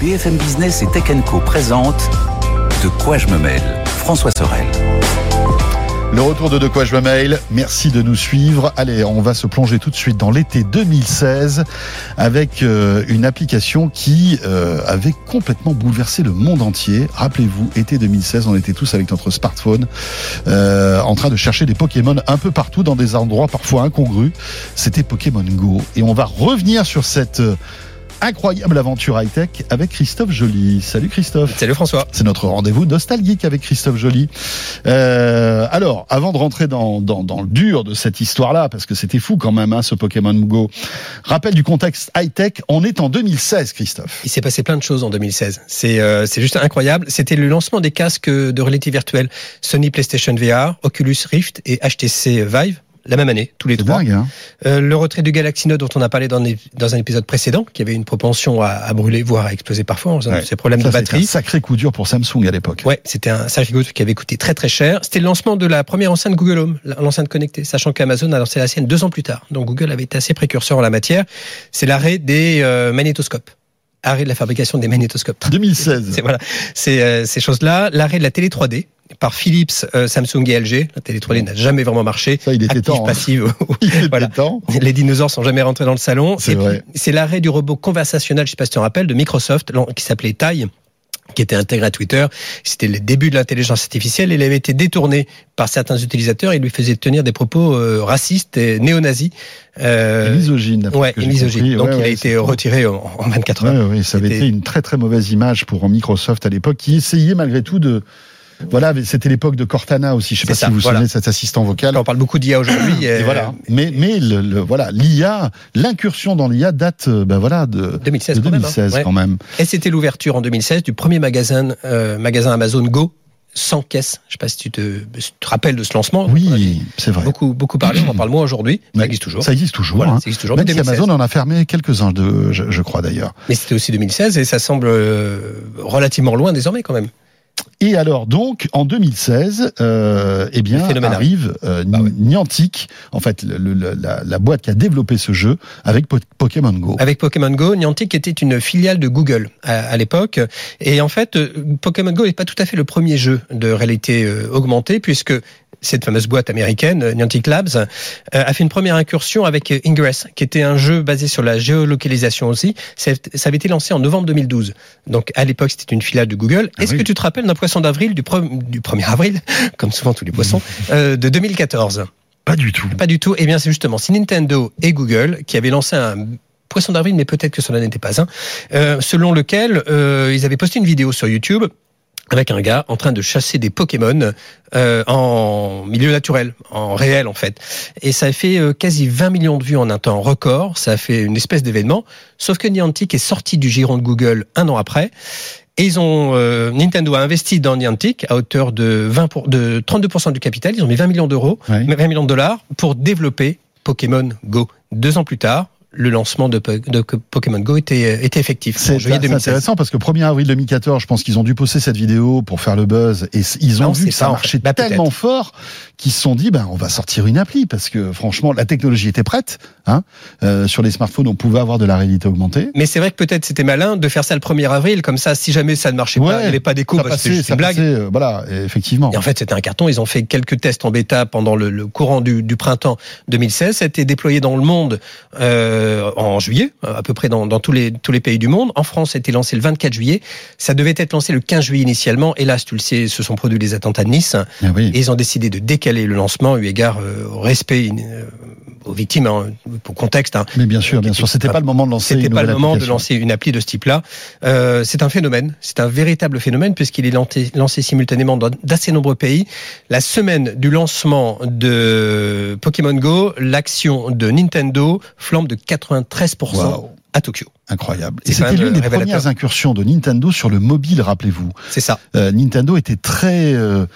BFM Business et Tech Co présente De quoi je me mêle François Sorel. Le retour de De quoi je me mail. Merci de nous suivre. Allez, on va se plonger tout de suite dans l'été 2016 avec euh, une application qui euh, avait complètement bouleversé le monde entier. Rappelez-vous, été 2016, on était tous avec notre smartphone euh, en train de chercher des Pokémon un peu partout dans des endroits parfois incongrus. C'était Pokémon Go et on va revenir sur cette incroyable aventure high-tech avec Christophe Joly. Salut Christophe. Salut François. C'est notre rendez-vous nostalgique avec Christophe Joly. Euh, alors, avant de rentrer dans, dans, dans le dur de cette histoire-là, parce que c'était fou quand même, hein, ce Pokémon Go, rappel du contexte high-tech, on est en 2016, Christophe. Il s'est passé plein de choses en 2016. C'est euh, c'est juste incroyable. C'était le lancement des casques de réalité virtuelle Sony PlayStation VR, Oculus Rift et HTC Vive la même année, tous les trois. Dingue, hein Euh, le retrait du Galaxy Note dont on a parlé dans, les- dans un épisode précédent, qui avait une propension à, à brûler, voire à exploser parfois, en Ouais. ses problèmes Ça, de c'était un batterie. sacré coup dur pour Samsung à l'époque. Ouais, c'était un sacré coup qui avait coûté très très cher. C'était le lancement de la première enceinte Google Home, l'enceinte connectée, sachant qu'Amazon a lancé la sienne deux ans plus tard. Donc Google avait été assez précurseur en la matière. C'est l'arrêt des euh, magnétoscopes. Arrêt de la fabrication des magnétoscopes. 2016. C'est voilà, c'est euh, ces choses-là. L'arrêt de la télé 3D par Philips, euh, Samsung et LG. La télé 3D n'a jamais vraiment marché. Ça, il était Active, temps. hein. passive. Il était Voilà. temps. Les dinosaures sont jamais rentrés dans le salon. C'est l'arrêt du robot conversationnel, je sais pas si tu te rappelles, de Microsoft, qui s'appelait Tai qui était intégré à Twitter. C'était les débuts de l'intelligence artificielle. Il avait été détourné par certains utilisateurs et lui faisait tenir des propos euh, racistes et néo-nazis. Euh, Et misogyne. ouais, et misogyne. Donc Ouais, il a été retiré en, en 24 heures. Ouais, ça avait été une très très mauvaise image pour Microsoft à l'époque, qui essayait malgré tout de. Voilà, c'était l'époque de Cortana aussi. Je sais pas ça, si vous vous voilà. souvenez de cet assistant vocal. On parle beaucoup d'IA aujourd'hui. Et euh, voilà. Mais mais le, le- voilà, l'IA, l'incursion dans l'IA date, euh, ben voilà, de, 2016 de quand même, hein. 2016 Ouais. quand même. Et c'était l'ouverture en 2016 du premier magasin, euh, magasin Amazon Go sans caisse. Je sais pas si tu te, rappelles de ce lancement. Oui, c'est vrai. beaucoup beaucoup parlé. On en parle moins aujourd'hui. Ça existe toujours. Ça existe toujours. Voilà, hein. ça existe toujours. Même mais si 2016. Amazon en a fermé quelques-uns, de, je, je crois d'ailleurs. Mais c'était aussi 2016 et ça semble relativement loin désormais quand même. Et alors donc en 2016, euh, eh bien arrive euh, Ah ouais. Niantic, en fait le- le- la, la boîte qui a développé ce jeu avec Po- Pokémon Go. Avec Pokémon Go, Niantic était une filiale de Google à, à l'époque. Et en fait, euh, Pokémon Go n'est pas tout à fait le premier jeu de réalité euh, augmentée, puisque cette fameuse boîte américaine, euh, Niantic Labs, euh, a fait une première incursion avec euh, Ingress, qui était un jeu basé sur la géolocalisation aussi. Ça avait été lancé en novembre 2012. Donc à l'époque, c'était une filiale de Google. Ah Est-ce oui. que tu te rappelles d'un poisson d'avril, du, du 1er avril, comme souvent tous les poissons, euh, de 2014 Pas du tout. pas du tout. Eh bien, c'est justement c'est Nintendo et Google qui avaient lancé un poisson d'avril, mais peut-être que cela n'était pas un, euh, selon lequel euh, ils avaient posté une vidéo sur YouTube avec un gars en train de chasser des Pokémon euh, en milieu naturel, en réel en fait. Et ça a fait euh, quasi 20 millions de vues en un temps record. Ça a fait une espèce d'événement. Sauf que Niantic est sorti du giron de Google un an après. Et ils ont euh, Nintendo a investi dans Niantic à hauteur de 20 pour, de 32% du capital. Ils ont mis 20 millions d'euros, Ouais. 20 millions de dollars pour développer Pokémon Go. Deux ans plus tard, le lancement de, Po- de Pokémon Go était, était effectif C'est juillet c'est 2016. intéressant parce que 1er avril 2014, je pense qu'ils ont dû poster cette vidéo pour faire le buzz et ils ont Non, vu que ça marchait. Bah, tellement fort qu'ils se sont dit ben on va sortir une appli parce que franchement la technologie était prête. Hein Euh, sur les smartphones, on pouvait avoir de la réalité augmentée. Mais c'est vrai que peut-être c'était malin de faire ça le 1er avril, comme ça, si jamais ça ne marchait pas, il n'y avait pas d'écho, passait, c'était juste une blague. passait, euh, voilà, effectivement. Et en fait, c'était un carton. Ils ont fait quelques tests en bêta pendant le, le courant du, du printemps 2016. Ça a été déployé dans le monde euh, en juillet, à peu près dans, dans tous, les, tous les pays du monde. En France, ça a été lancé le 24 juillet. Ça devait être lancé le 15 juillet initialement. Hélas, tu le sais, se sont produits les attentats de Nice. Ah oui. Et ils ont décidé de décaler le lancement, eu égard euh, au respect euh, aux victimes, hein, au contexte. hein. Mais bien sûr, bien sûr, c'était pas le moment de lancer. C'était une pas le nouvelle moment de application. lancer une appli de ce type-là. Euh, c'est un phénomène, c'est un véritable phénomène puisqu'il est lancé, lancé simultanément dans d'assez nombreux pays. La semaine du lancement de Pokémon Go, l'action de Nintendo flambe de 93% Waouh. à Tokyo. Incroyable. Et c'était l'une des révélateur. premières incursions de Nintendo sur le mobile, rappelez-vous. C'est ça. Euh, Nintendo était très euh,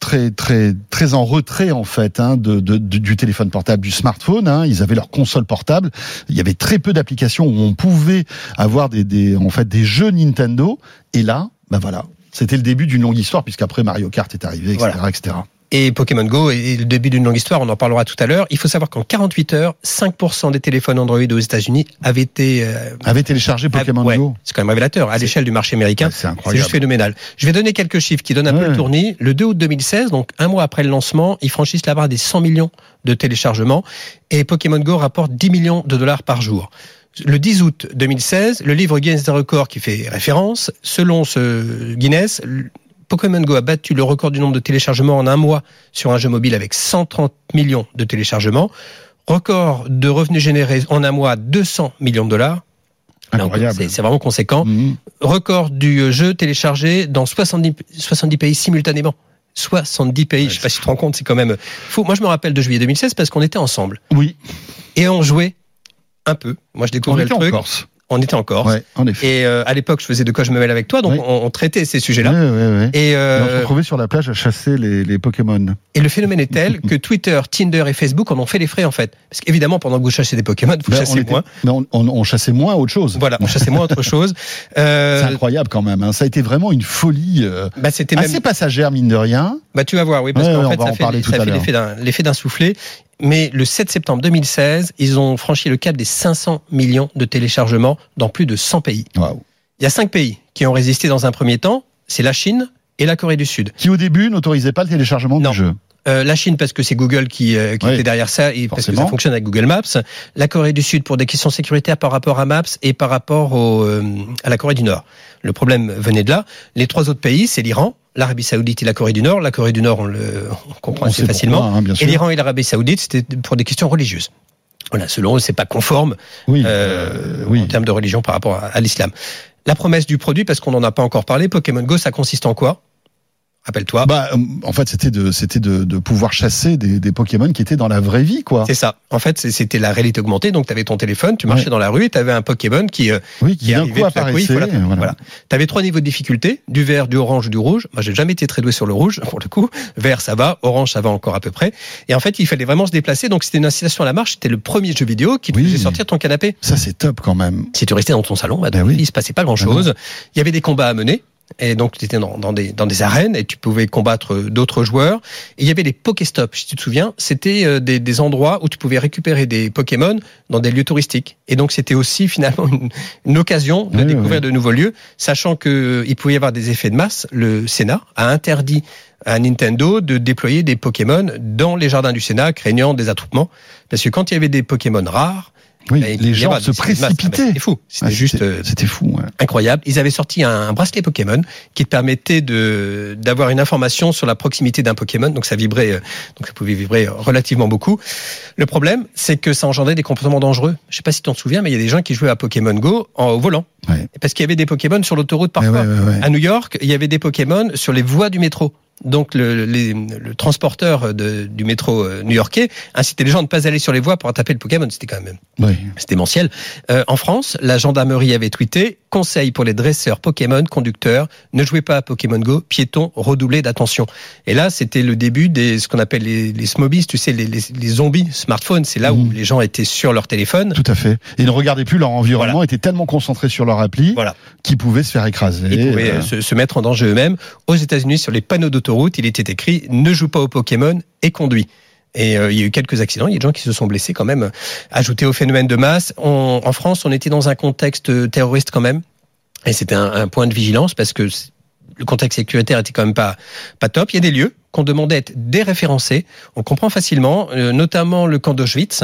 très très très en retrait en fait hein, de, de- du téléphone portable, du smartphone. Hein. Ils avaient leur console portable. Il y avait très peu d'applications où on pouvait avoir des, des en fait des jeux Nintendo. Et là, ben voilà, c'était le début d'une longue histoire puisqu'après Mario Kart est arrivé, etc., Voilà. etc. Et Pokémon Go est le début d'une longue histoire, on en parlera tout à l'heure. Il faut savoir qu'en 48 heures, 5% des téléphones Android aux États-Unis avaient été euh, Avait téléchargé Pokémon ouais, Go. C'est quand même révélateur à l'échelle du marché américain. C'est juste phénoménal. Je vais donner quelques chiffres qui donnent un peu le tournis. Le 2 août 2016, donc un mois après le lancement, ils franchissent la barre des 100 millions de téléchargements et Pokémon Go rapporte 10 millions de dollars par jour. Le 10 août 2016, le livre Guinness des records qui fait référence, selon ce Guinness, Pokémon Go a battu le record du nombre de téléchargements en un mois sur un jeu mobile avec 130 millions de téléchargements. Record de revenus générés en un mois, 200 millions de dollars. C'est vraiment conséquent Mhm. record du euh, jeu téléchargé dans 70, 70 pays simultanément. 70 pays, Ouais, je sais pas si tu te rends compte, c'est quand même fou. Moi, je me rappelle de juillet 2016 parce qu'on était ensemble Oui, et on jouait un peu. Moi, je on découvrais était le en truc. Corse. On était en Corse. Ouais, en effet. Et euh, à l'époque, je faisais de quoi je me mêle avec toi, donc Oui. on, on traitait ces sujets-là. Ouais, ouais, ouais. Et, Et on se euh, retrouvait sur la plage à chasser les, les Pokémon. et le phénomène est tel que Twitter, Tinder et Facebook en ont fait les frais en fait. Parce qu'évidemment, pendant que vous chassez des Pokémon, vous Ben, on, chassez était- moins. mais on, on- on chassait moins autre chose. Voilà, on chassait moins autre chose. Euh, C'est incroyable quand même. hein. Ça a été vraiment une folie euh, bah, c'était même assez passagère, mine de rien. Bah, tu vas voir, oui, parce Ouais, qu'en ouais, on fait, ça fait, l'effet d'un, l'effet d'un soufflé. Mais le 7 septembre 2016, ils ont franchi le cap des 500 millions de téléchargements dans plus de 100 pays. Il y a cinq pays qui ont résisté dans un premier temps. C'est la Chine et la Corée du Sud. Qui au début n'autorisait pas le téléchargement Non. du jeu. Euh, la Chine parce que c'est Google qui, euh, qui Oui. était derrière ça et parce que ça fonctionne avec Google Maps. La Corée du Sud pour des questions sécuritaires par rapport à Maps et par rapport au, euh, à la Corée du Nord. Le problème venait de là. Les trois autres pays, c'est l'Iran, l'Arabie Saoudite et la Corée du Nord. La Corée du Nord, on le on comprend On assez facilement. pourquoi, hein, bien Et l'Iran et l'Arabie Saoudite, c'était pour des questions religieuses. Voilà, selon eux, c'est pas conforme Oui, euh, euh, oui. en termes de religion par rapport à, à l'islam. La promesse du produit, parce qu'on n'en a pas encore parlé, Pokémon Go, ça consiste en quoi? Rappelle-toi. Bah, euh, en fait, c'était de, c'était de, de pouvoir chasser des, des Pokémon qui étaient dans la vraie vie, quoi. C'est ça. En fait, c'était la réalité augmentée. Donc, tu avais ton téléphone, tu marchais Ouais. dans la rue et tu avais un Pokémon qui, euh, Oui, qui qui arrivait coup coup, voilà. voilà. Tu avais trois niveaux de difficulté, du vert, du orange, du rouge. Moi, j'ai jamais été très doué sur le rouge, pour le coup. Vert, ça va. Orange, ça va encore à peu près. Et en fait, il fallait vraiment se déplacer. Donc, c'était une incitation à la marche. C'était le premier jeu vidéo qui te Oui. faisait sortir de ton canapé. Ça, c'est top quand même. Si tu restais dans ton salon, bah, Ben oui. il se passait pas grand chose. Il y avait des combats à mener. Et donc, tu étais dans, dans des, dans des arènes et tu pouvais combattre d'autres joueurs. Et il y avait les Pokéstops, si tu te souviens. C'était euh, des, des endroits où tu pouvais récupérer des Pokémon dans des lieux touristiques. Et donc, c'était aussi finalement une, une occasion de Oui, découvrir oui. de nouveaux lieux, sachant que euh, il pouvait y avoir des effets de masse. Le Sénat a interdit à Nintendo de déployer des Pokémon dans les jardins du Sénat, craignant des attroupements. Parce que quand il y avait des Pokémon rares, Oui, bah, les gens se masse. Ah, précipitaient. C'était fou. C'était Ah, juste euh, C'était fou. ouais. incroyable. Ils avaient sorti un, un bracelet Pokémon qui te permettait de d'avoir une information sur la proximité d'un Pokémon. Donc ça vibrait, euh, donc ça pouvait vibrer euh, relativement beaucoup. Le problème, c'est que ça engendrait des comportements dangereux. Je sais pas si tu t'en souviens, mais il y a des gens qui jouaient à Pokémon Go en, au volant, Ouais. parce qu'il y avait des Pokémon sur l'autoroute parfois. ouais. À New York, il y avait des Pokémon sur les voies du métro. Donc le, les- le transporteur de- du métro euh, new-yorkais incitait les gens à ne pas aller sur les voies pour attraper le Pokémon. C'était quand même Oui. c'était démentiel. Euh, en France, la gendarmerie avait tweeté conseil pour les dresseurs Pokémon conducteurs ne jouez pas à Pokémon Go, piétons, redoublez d'attention. Et là, c'était le début des ce qu'on appelle les, les smobies, tu sais, les, les, les zombies smartphones. C'est là où Mhm. les gens étaient sur leur téléphone. Tout à fait. Et ils ne regardaient plus leur environnement, Voilà. étaient tellement concentrés sur leur appli Voilà. qu'ils pouvaient se faire écraser. Ils pouvaient euh, se, se mettre en danger eux-mêmes. Aux États-Unis, sur les panneaux d'autoroute, il était écrit ne joue pas au Pokémon et conduis. Et euh, il y a eu quelques accidents, il y a des gens qui se sont blessés quand même. Ajouté au phénomène de masse, on- en France, on était dans un contexte terroriste quand même. Et c'était un, un point de vigilance parce que le contexte sécuritaire était quand même pas, pas top. Il y a des lieux qu'on demandait d'être déréférencés. On comprend facilement, euh, notamment le camp d'Auschwitz.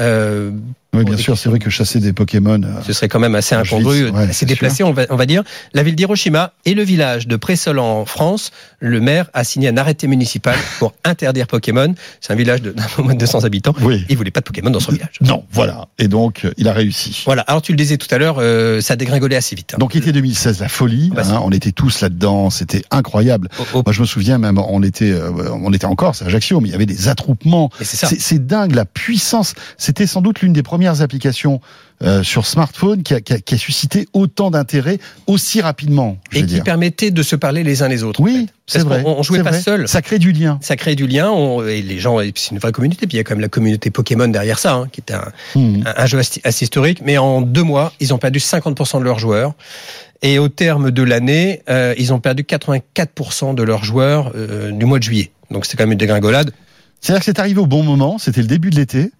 Euh, oui, bien sûr, c'est vrai que chasser des Pokémon. euh, ce serait quand même assez incongru, ouais, assez c'est déplacé, on va, on va dire. La ville d'Hiroshima et le village de Présol en France, le maire a signé un arrêté municipal pour interdire Pokémon. C'est un village de d'un peu moins de 200 habitants. Oui. Il voulait pas de Pokémon dans son village. Non, voilà. Et donc, euh, il a réussi. Voilà. Alors tu le disais tout à l'heure, euh, ça a dégringolé assez vite. hein. Donc, été 2016, la folie. Bah, hein, on était tous là-dedans. C'était incroyable. Au- au- Moi, je me souviens même, on était, euh, on était en Corse, à Ajaccio, mais il y avait des attroupements. c'est dingue la puissance. C'était sans doute l'une des premières applications euh, sur smartphone qui a, qui a- qui a suscité autant d'intérêt aussi rapidement. Je Et qui dire. permettait de se parler les uns les autres. en Oui, fait. c'est vrai. qu'on- On jouait pas vrai. seul. Ça crée du lien. Ça crée du lien. on- et les gens, c'est une vraie communauté. Puis il y a quand même la communauté Pokémon derrière ça, hein, qui était un, Hmm. un, un jeu assez assez historique, mais en deux mois, ils ont perdu 50% de leurs joueurs. Et au terme de l'année, euh, ils ont perdu 84% de leurs joueurs euh, du mois de juillet. Donc c'est quand même une dégringolade. C'est-à-dire que c'est arrivé au bon moment, c'était le début de l'été,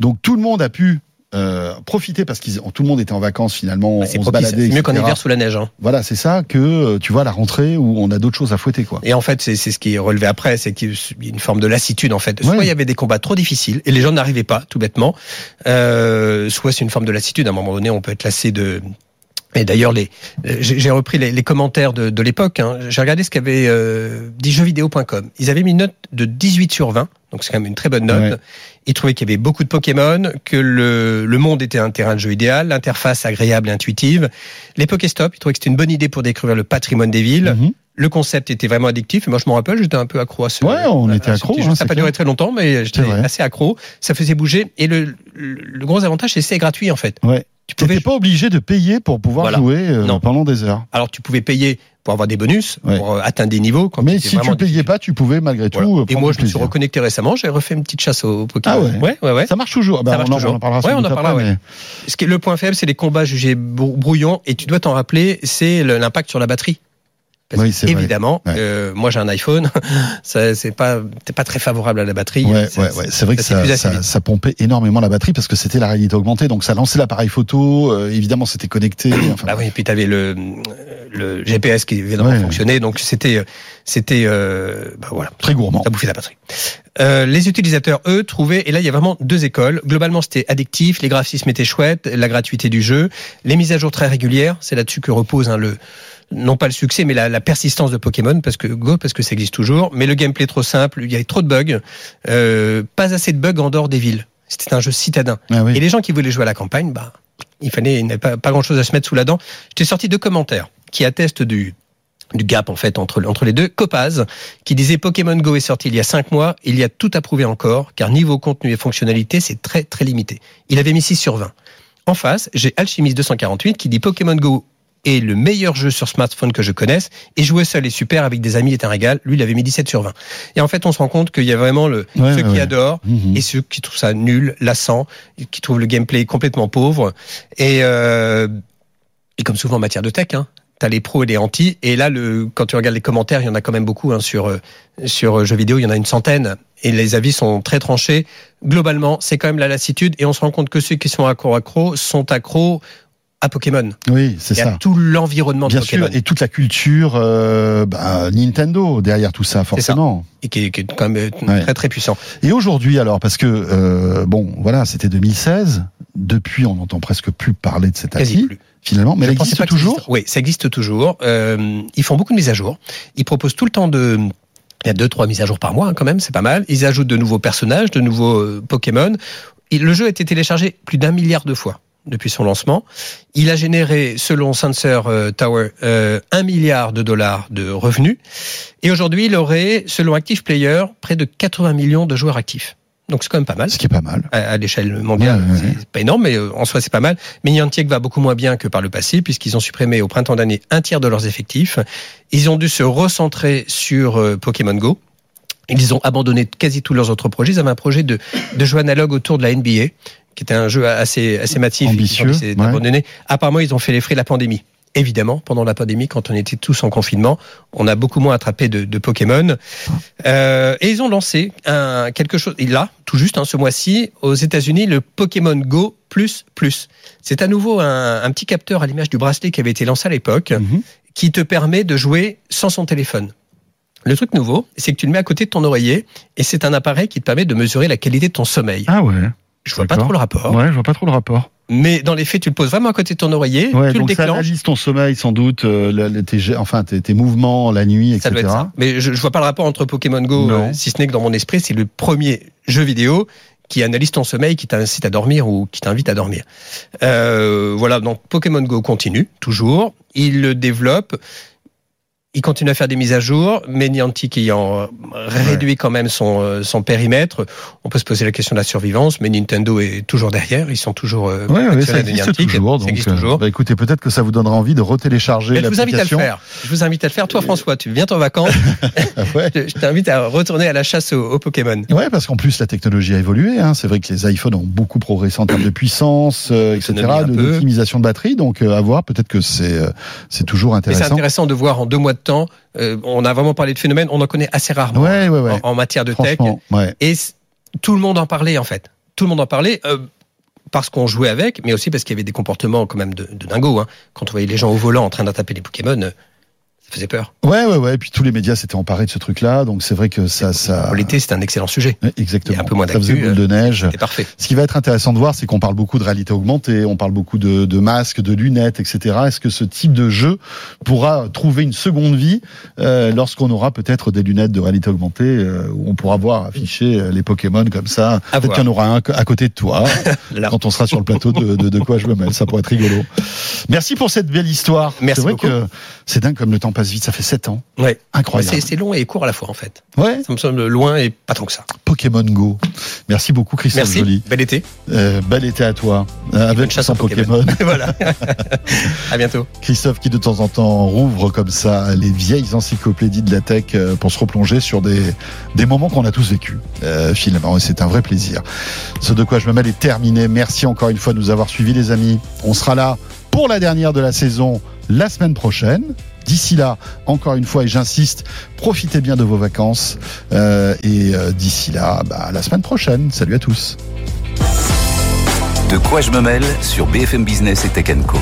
donc tout le monde a pu euh, profiter parce que tout le monde était en vacances finalement, Bah, c'est on se baladait. C'est mieux qu'en hiver sous la neige. Hein. Voilà, c'est ça que euh, tu vois la rentrée où on a d'autres choses à fouetter quoi. Et en fait, c'est c'est ce qui est relevé après, c'est qu'il y a une forme de lassitude en fait. Soit Ouais. il y avait des combats trop difficiles et les gens n'arrivaient pas, tout bêtement. Euh, soit c'est une forme de lassitude. À un moment donné, on peut être lassé de. Et d'ailleurs, les, euh, j'ai repris les, les commentaires de, de l'époque. Hein. J'ai regardé ce qu'avait euh, dit jeuxvideo.com. Ils avaient mis une note de 18 sur 20, donc c'est quand même une très bonne note. Ouais. Ils trouvaient qu'il y avait beaucoup de Pokémon, que le, le monde était un terrain de jeu idéal, l'interface agréable et intuitive. Les Pokéstop, ils trouvaient que c'était une bonne idée pour découvrir le patrimoine des villes. Mhm. Le concept était vraiment addictif. Et moi, je me rappelle, j'étais un peu accro à ce. Ouais, on à- était à accro, hein, ça n'a pas duré très longtemps, mais j'étais assez accro. Ça faisait bouger. Et le, le, le gros avantage, c'est que c'est gratuit, en fait. Ouais. Tu n'étais pas obligé de payer pour pouvoir Voilà. jouer euh, Non. pendant des heures. alors, tu pouvais payer pour avoir des bonus, Ouais. pour euh, atteindre des niveaux. Quand Mais si tu payais difficile. pas, tu pouvais malgré tout. Voilà. euh, Et moi, je me suis reconnecté récemment. J'ai refait une petite chasse aux Pokémon. Ah ouais ouais, ouais. Ça marche toujours. Bah, Ça marche on, en- toujours. on en parlera sans Ouais, on en parlera, ouais. mais- Ce qui est le point faible, c'est les combats jugés brou- brouillons. Et tu dois t'en rappeler, c'est l'impact sur la batterie. Parce Oui, c'est évidemment, Ouais. euh, moi j'ai un iPhone, c'est pas, t'es pas très favorable à la batterie. Ouais, Ça- ouais, ouais. C'est vrai que ça ça, pompait énormément la batterie parce que c'était la réalité augmentée. Donc ça lançait l'appareil photo. euh, évidemment, c'était connecté. Enfin, Bah oui, et puis t'avais le, le GPS qui évidemment fonctionnait, donc c'était, c'était, euh, bah voilà, Très gourmand. ça bouffait la batterie. Euh, les utilisateurs, eux, trouvaient, et là il y a vraiment deux écoles. Globalement, c'était addictif, les graphismes étaient chouettes, la gratuité du jeu, les mises à jour très régulières. C'est là-dessus que repose hein, le, non pas le succès, mais la, la persistance de Pokémon, parce que Go, parce que ça existe toujours. Mais le gameplay trop simple, il y avait trop de bugs, euh, pas assez de bugs en dehors des villes. C'était un jeu citadin. Ah oui. Et les gens qui voulaient jouer à la campagne, bah, il fallait, il pas, pas grand chose à se mettre sous la dent. J'étais sorti deux commentaires qui attestent du, du gap, en fait, entre, entre les deux. Copaz, qui disait Pokémon Go est sorti il y a cinq mois, il y a tout à prouver encore, car niveau contenu et fonctionnalité, c'est très, très limité. Il avait mis 6 sur 20. En face, j'ai Alchimiste 248 qui dit Pokémon Go est le meilleur jeu sur smartphone que je connaisse et jouer seul est super avec des amis est un régal. Lui, il avait mis 17 sur 20. Et en fait, on se rend compte qu'il y a vraiment le, Ouais, ceux ouais, qui adorent Mhm. et ceux qui trouvent ça nul, lassant, qui trouvent le gameplay complètement pauvre. Et, euh, et comme souvent en matière de tech, hein, t'as les pros et les anti. Et là, le, quand tu regardes les commentaires, il y en a quand même beaucoup hein, sur euh, sur euh, jeux vidéo. Il y en a une centaine et les avis sont très tranchés. Globalement, c'est quand même la lassitude et on se rend compte que ceux qui sont accro accro sont accros à Pokémon. Oui, c'est ça. tout l'environnement de Bien Pokémon sûr, et toute la culture euh, bah, Nintendo derrière tout ça, forcément. et qui est, qui est quand même euh, Ouais. très très puissant. Et aujourd'hui, alors, parce que euh, bon, voilà, c'était 2016. Depuis, on n'entend presque plus parler de cette appli, finalement. Mais Je elle existe pas toujours. existe. Oui, ça existe toujours. Euh, ils font beaucoup de mises à jour. Ils proposent tout le temps de. Il y a deux, trois mises à jour par mois, hein, quand même, c'est pas mal. Ils ajoutent de nouveaux personnages, de nouveaux Pokémon. Et le jeu a été téléchargé plus d'un milliard de fois depuis son lancement. Il a généré, selon Sensor euh, Tower, euh, un milliard de dollars de revenus. Et aujourd'hui, il aurait, selon Active Player, près de 80 millions de joueurs actifs. Donc c'est quand même pas mal Ce qui est pas mal. à, à l'échelle mondiale. Ouais. C'est pas énorme, mais euh, en soi, c'est pas mal. Mais Niantic va beaucoup moins bien que par le passé, puisqu'ils ont supprimé au printemps d'année un tiers de leurs effectifs. Ils ont dû se recentrer sur euh, Pokémon Go. Ils ont abandonné quasi tous leurs autres projets. Ils avaient un projet de, de jeu analogue autour de la NBA, qui était un jeu assez, assez massif. Ambitieux, décidé ouais. d'abandonner. Apparemment, ils ont fait les frais de la pandémie. Évidemment, pendant la pandémie, quand on était tous en confinement, on a beaucoup moins attrapé de, de Pokémon. Euh, et ils ont lancé un, quelque chose, là, tout juste hein, ce mois-ci, aux États-Unis, le Pokémon Go Plus Plus. C'est à nouveau un, un petit capteur à l'image du bracelet qui avait été lancé à l'époque, Mhm. qui te permet de jouer sans son téléphone. Le truc nouveau, c'est que tu le mets à côté de ton oreiller, et c'est un appareil qui te permet de mesurer la qualité de ton sommeil. Ah ouais. Je vois pas trop le rapport, Ouais, je vois pas trop le rapport. mais dans les faits, tu le poses vraiment à côté de ton oreiller, Ouais, tu le donc ça déclenches. analyse ton sommeil sans doute, euh, le- le- tes, gé- enfin tes, tes mouvements la nuit, Ça etc. doit être ça. Mais je, je vois pas le rapport entre Pokémon Go, euh, si ce n'est que dans mon esprit, c'est le premier jeu vidéo qui analyse ton sommeil, qui t'incite à dormir ou qui t'invite à dormir. Euh, voilà, donc Pokémon Go continue, toujours. Il le développe. Il continue à faire des mises à jour, mais Niantic ayant euh, réduit quand même son, euh, son périmètre, on peut se poser la question de la survivance, mais Nintendo est toujours derrière, ils sont toujours euh, Ouais, ouais, ça existe Niantic. toujours. Ça Donc, existe euh, toujours. bah, écoutez, peut-être que ça vous donnera envie de retélécharger Mais je vous invite à le l'application. faire. Je vous invite à le faire. Toi, François, tu viens en vacances. Ah je t'invite à retourner à la chasse aux, aux Pokémon. Ouais, parce qu'en plus la technologie a évolué. Hein. C'est vrai que les iPhones ont beaucoup progressé en termes de puissance, euh, etc., de- d'optimisation de batterie. Donc euh, à voir. Peut-être que c'est euh, c'est toujours Mais c'est intéressant. intéressant de voir en deux mois de temps, euh, on a vraiment parlé de phénomène, on en connaît assez rarement Ouais, ouais, ouais. en, en matière de tech. Et tout le monde en parlait en fait. Tout le monde en parlait euh, parce qu'on jouait avec, mais aussi parce qu'il y avait des comportements quand même de, de dingo. Hein. Quand on voyait les gens au volant en train d'attraper les Pokémon, euh, faisait peur. Ouais, ouais, ouais. Et puis tous les médias s'étaient emparés de ce truc-là, donc c'est vrai que ça, ça. L'été, c'était un excellent sujet. Exactement. Il y a un peu moins ça faisait boule de neige. C'était parfait. Ce qui va être intéressant de voir, c'est qu'on parle beaucoup de réalité augmentée, on parle beaucoup de, de masques, de lunettes, etc. Est-ce que ce type de jeu pourra trouver une seconde vie euh, lorsqu'on aura peut-être des lunettes de réalité augmentée euh, où on pourra voir afficher euh, les Pokémon comme ça? Peut-être qu'il y en aura un à côté de toi quand on sera sur le plateau de, de, de quoi je me mêle. Ça pourrait être rigolo. Merci pour cette belle histoire. Merci C'est vrai beaucoup. que c'est dingue comme le temps passe vite. Ça fait 7 ans. Ouais. Incroyable. C'est long et court à la fois en fait. Ouais. Ça me semble loin et pas tant que ça. Pokémon Go. Merci beaucoup Christophe Merci. Joly. Bel été. Euh, bel été à toi. Euh, avec chasse aux Pokémon. Pokémon. voilà. à bientôt. Christophe qui de temps en temps rouvre comme ça les vieilles encyclopédies de la tech euh, pour se replonger sur des, des moments qu'on a tous vécus euh, finalement et c'est un vrai plaisir. Ce de quoi je me mêle est terminé. Merci encore une fois de nous avoir suivis les amis. On sera là pour la dernière de la saison la semaine prochaine. D'ici là, encore une fois, et j'insiste, profitez bien de vos vacances. Euh, et euh, d'ici là, bah, à la semaine prochaine. Salut à tous. De quoi je me mêle sur BFM Business et Tech Co.